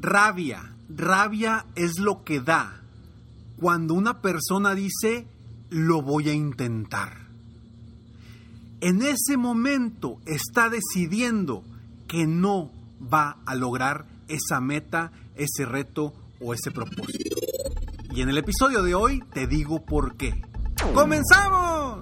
Rabia. Rabia es lo que da cuando una persona dice, lo voy a intentar. En ese momento está decidiendo que no va a lograr esa meta, ese reto o ese propósito. Y en el episodio de hoy te digo por qué. ¡Comenzamos!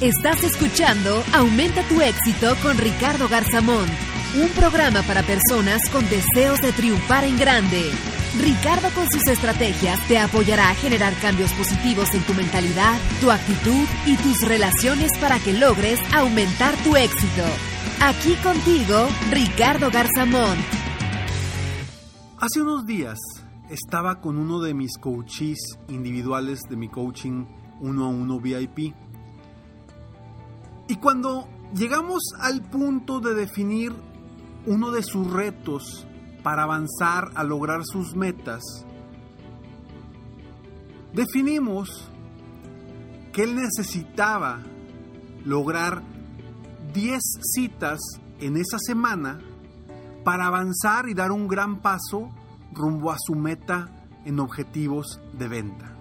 Estás escuchando Aumenta tu éxito con Ricardo Garzamón un programa para personas con deseos de triunfar en grande. Ricardo con sus estrategias te apoyará a generar cambios positivos en tu mentalidad, tu actitud y tus relaciones para que logres aumentar tu éxito. Aquí contigo, Ricardo Garzamón. Hace unos días estaba con uno de mis coaches individuales de mi coaching uno a uno VIP. Y cuando llegamos al punto de definir uno de sus retos para avanzar a lograr sus metas, definimos que él necesitaba lograr 10 citas en esa semana para avanzar y dar un gran paso rumbo a su meta en objetivos de venta.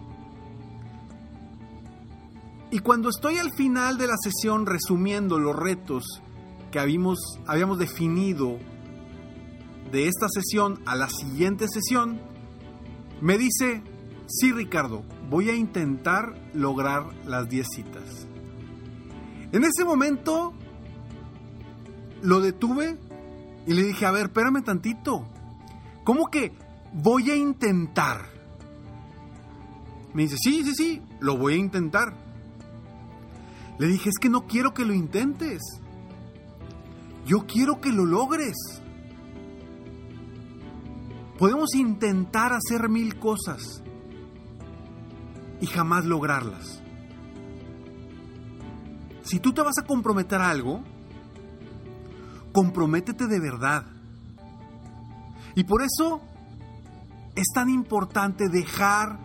Y cuando estoy al final de la sesión resumiendo los retos que habíamos, habíamos definido de esta sesión a la siguiente sesión, me dice, sí Ricardo, voy a intentar lograr las 10 citas. En ese momento lo detuve y le dije, a ver, espérame tantito. ¿Cómo que voy a intentar? Me dice, sí, sí, sí, lo voy a intentar. Le dije, es que no quiero que lo intentes. Yo quiero que lo logres. Podemos intentar hacer mil cosas y jamás lograrlas. Si tú te vas a comprometer a algo, comprométete de verdad. Y por eso es tan importante dejar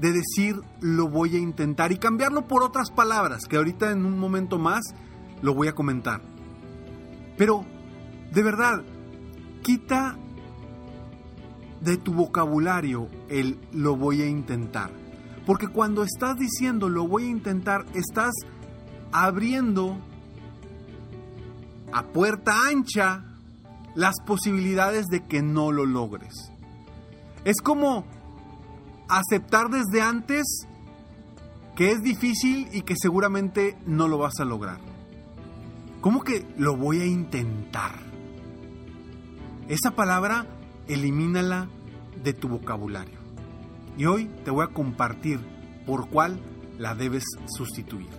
de decir lo voy a intentar y cambiarlo por otras palabras que ahorita en un momento más lo voy a comentar. Pero, de verdad, quita de tu vocabulario el lo voy a intentar. Porque cuando estás diciendo lo voy a intentar, estás abriendo a puerta ancha las posibilidades de que no lo logres. Es como aceptar desde antes que es difícil y que seguramente no lo vas a lograr. ¿Cómo que lo voy a intentar? Esa palabra elimínala de tu vocabulario. Y hoy te voy a compartir por cuál la debes sustituir.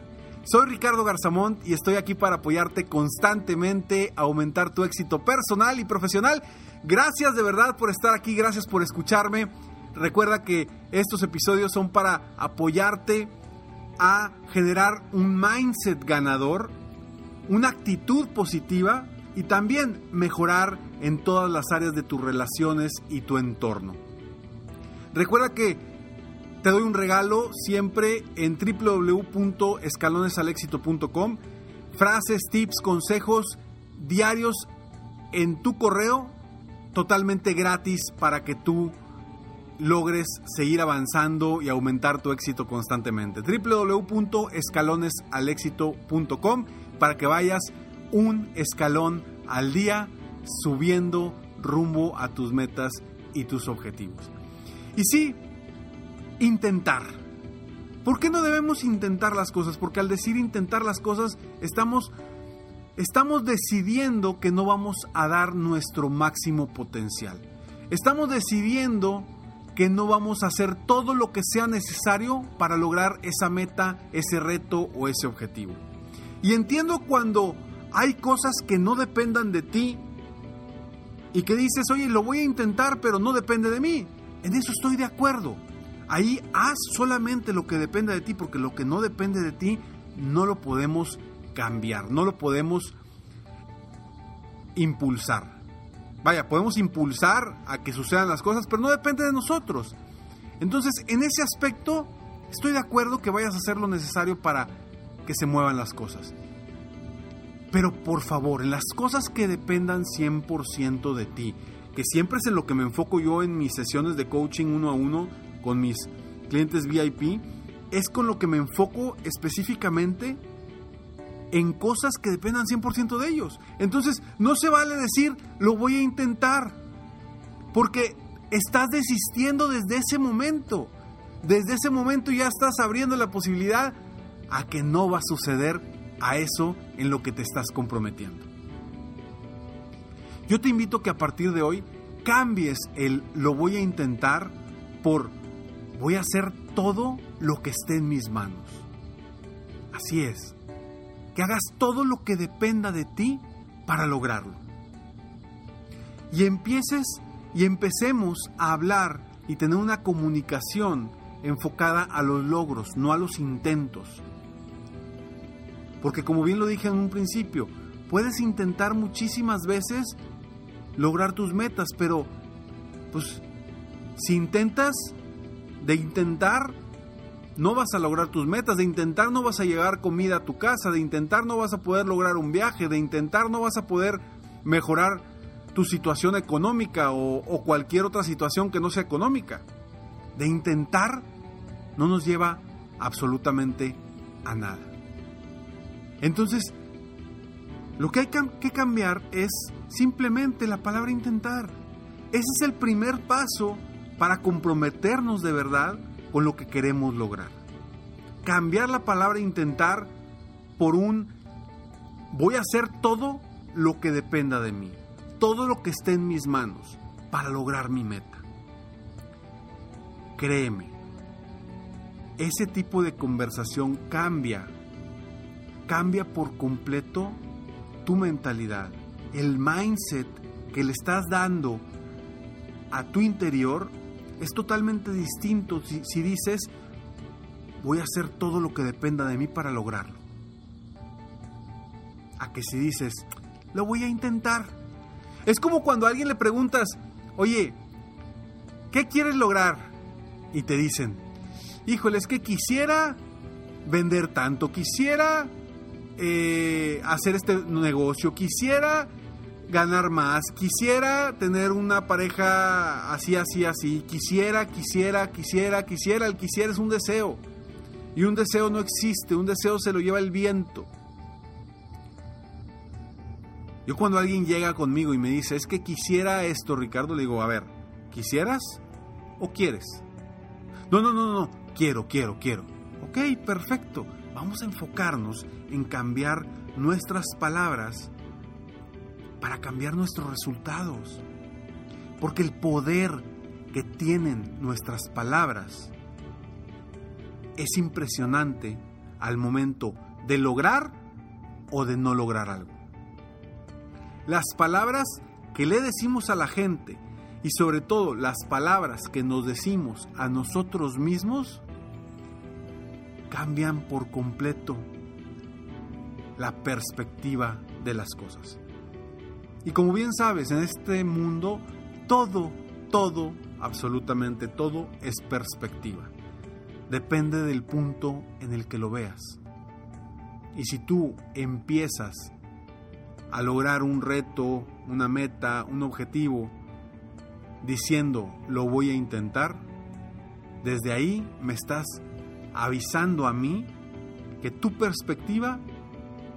Soy Ricardo Garzamont y estoy aquí para apoyarte constantemente a aumentar tu éxito personal y profesional. Gracias de verdad por estar aquí, gracias por escucharme. Recuerda que estos episodios son para apoyarte a generar un mindset ganador una actitud positiva y también mejorar en todas las áreas de tus relaciones y tu entorno. Recuerda que te doy un regalo siempre en www.escalonesalexito.com. Frases, tips, consejos diarios en tu correo totalmente gratis para que tú logres seguir avanzando y aumentar tu éxito constantemente. www.escalonesalexito.com para que vayas un escalón al día subiendo rumbo a tus metas y tus objetivos. Y sí, intentar. ¿Por qué no debemos intentar las cosas? Porque al decir intentar las cosas estamos estamos decidiendo que no vamos a dar nuestro máximo potencial. Estamos decidiendo que no vamos a hacer todo lo que sea necesario para lograr esa meta, ese reto o ese objetivo. Y entiendo cuando hay cosas que no dependan de ti y que dices, oye, lo voy a intentar, pero no depende de mí. En eso estoy de acuerdo. Ahí haz solamente lo que depende de ti, porque lo que no depende de ti no lo podemos cambiar, no lo podemos impulsar. Vaya, podemos impulsar a que sucedan las cosas, pero no depende de nosotros. Entonces, en ese aspecto, estoy de acuerdo que vayas a hacer lo necesario para que se muevan las cosas. Pero por favor, en las cosas que dependan 100% de ti, que siempre es en lo que me enfoco yo en mis sesiones de coaching uno a uno con mis clientes VIP, es con lo que me enfoco específicamente en cosas que dependan 100% de ellos. Entonces, no se vale decir, lo voy a intentar, porque estás desistiendo desde ese momento. Desde ese momento ya estás abriendo la posibilidad a que no va a suceder a eso en lo que te estás comprometiendo. Yo te invito que a partir de hoy cambies el lo voy a intentar por voy a hacer todo lo que esté en mis manos. Así es que hagas todo lo que dependa de ti para lograrlo. Y empieces y empecemos a hablar y tener una comunicación enfocada a los logros, no a los intentos. Porque como bien lo dije en un principio, puedes intentar muchísimas veces lograr tus metas, pero pues si intentas de intentar no vas a lograr tus metas, de intentar no vas a llegar comida a tu casa, de intentar no vas a poder lograr un viaje, de intentar no vas a poder mejorar tu situación económica o, cualquier otra situación que no sea económica. De intentar no nos lleva absolutamente a nada. Entonces, lo que hay que cambiar es simplemente la palabra intentar. Ese es el primer paso para comprometernos de verdad con lo que queremos lograr. Cambiar la palabra intentar por un voy a hacer todo lo que dependa de mí, todo lo que esté en mis manos para lograr mi meta. Créeme, ese tipo de conversación cambia, cambia por completo tu mentalidad, el mindset que le estás dando a tu interior es totalmente distinto si, dices, voy a hacer todo lo que dependa de mí para lograrlo. A que si dices, lo voy a intentar. Es como cuando a alguien le preguntas, oye, ¿qué quieres lograr? Y te dicen, híjole, es que quisiera vender tanto, quisiera eh, hacer este negocio, quisiera ganar más, quisiera tener una pareja así, así, así, quisiera, quisiera, quisiera, quisiera, el quisiera es un deseo. Y un deseo no existe, un deseo se lo lleva el viento. Yo cuando alguien llega conmigo y me dice, es que quisiera esto, Ricardo, le digo, a ver, ¿quisieras o quieres? No, no, no, no, quiero, quiero, quiero. Ok, perfecto. Vamos a enfocarnos en cambiar nuestras palabras para cambiar nuestros resultados. Porque el poder que tienen nuestras palabras es impresionante al momento de lograr o de no lograr algo. Las palabras que le decimos a la gente y sobre todo las palabras que nos decimos a nosotros mismos cambian por completo la perspectiva de las cosas. Y como bien sabes, en este mundo todo, todo, absolutamente todo es perspectiva. Depende del punto en el que lo veas. Y si tú empiezas a lograr un reto, una meta, un objetivo, diciendo lo voy a intentar, desde ahí me estás avisando a mí que tu perspectiva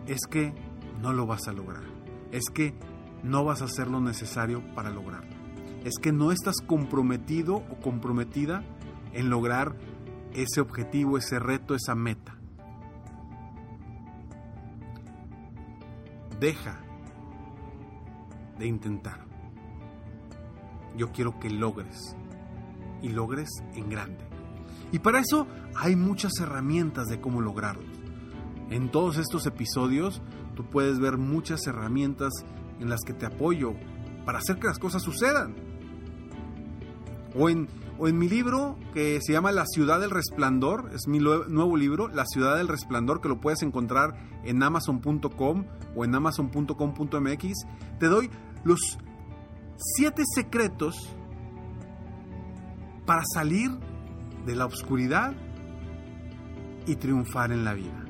es que no lo vas a lograr. Es que no vas a hacer lo necesario para lograrlo. Es que no estás comprometido o comprometida en lograr ese objetivo, ese reto, esa meta. Deja de intentar. Yo quiero que logres y logres en grande. Y para eso hay muchas herramientas de cómo lograrlo. En todos estos episodios tú puedes ver muchas herramientas en las que te apoyo para hacer que las cosas sucedan. O en, o en mi libro que se llama La ciudad del resplandor, es mi nuevo libro, La ciudad del resplandor, que lo puedes encontrar en amazon.com o en amazon.com.mx, te doy los siete secretos para salir de la oscuridad y triunfar en la vida.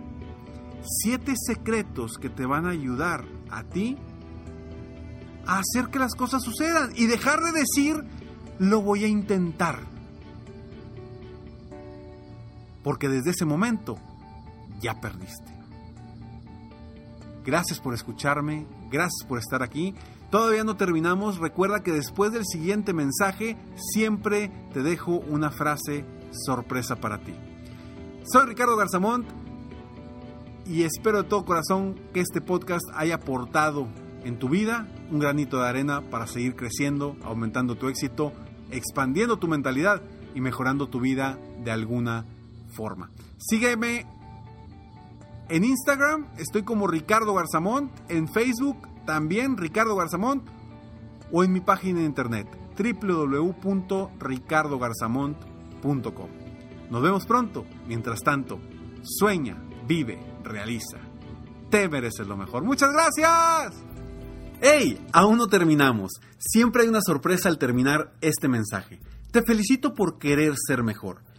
Siete secretos que te van a ayudar a ti a hacer que las cosas sucedan y dejar de decir lo voy a intentar. Porque desde ese momento ya perdiste. Gracias por escucharme, gracias por estar aquí. Todavía no terminamos. Recuerda que después del siguiente mensaje siempre te dejo una frase sorpresa para ti. Soy Ricardo Garzamont y espero de todo corazón que este podcast haya aportado en tu vida un granito de arena para seguir creciendo, aumentando tu éxito, expandiendo tu mentalidad y mejorando tu vida de alguna forma. Sígueme en Instagram, estoy como Ricardo Garzamont, en Facebook también Ricardo Garzamont o en mi página de internet www.ricardogarzamont.com. Nos vemos pronto. Mientras tanto, sueña, vive, realiza. Te mereces lo mejor. Muchas gracias. ¡Hey! Aún no terminamos. Siempre hay una sorpresa al terminar este mensaje. Te felicito por querer ser mejor.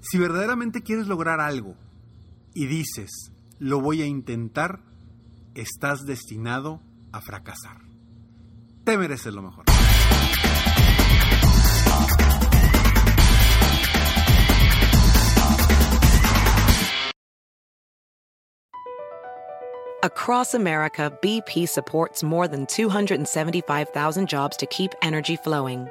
Si verdaderamente quieres lograr algo y dices, lo voy a intentar, estás destinado a fracasar. Te mereces lo mejor. Across America, BP supports more than 275,000 jobs to keep energy flowing.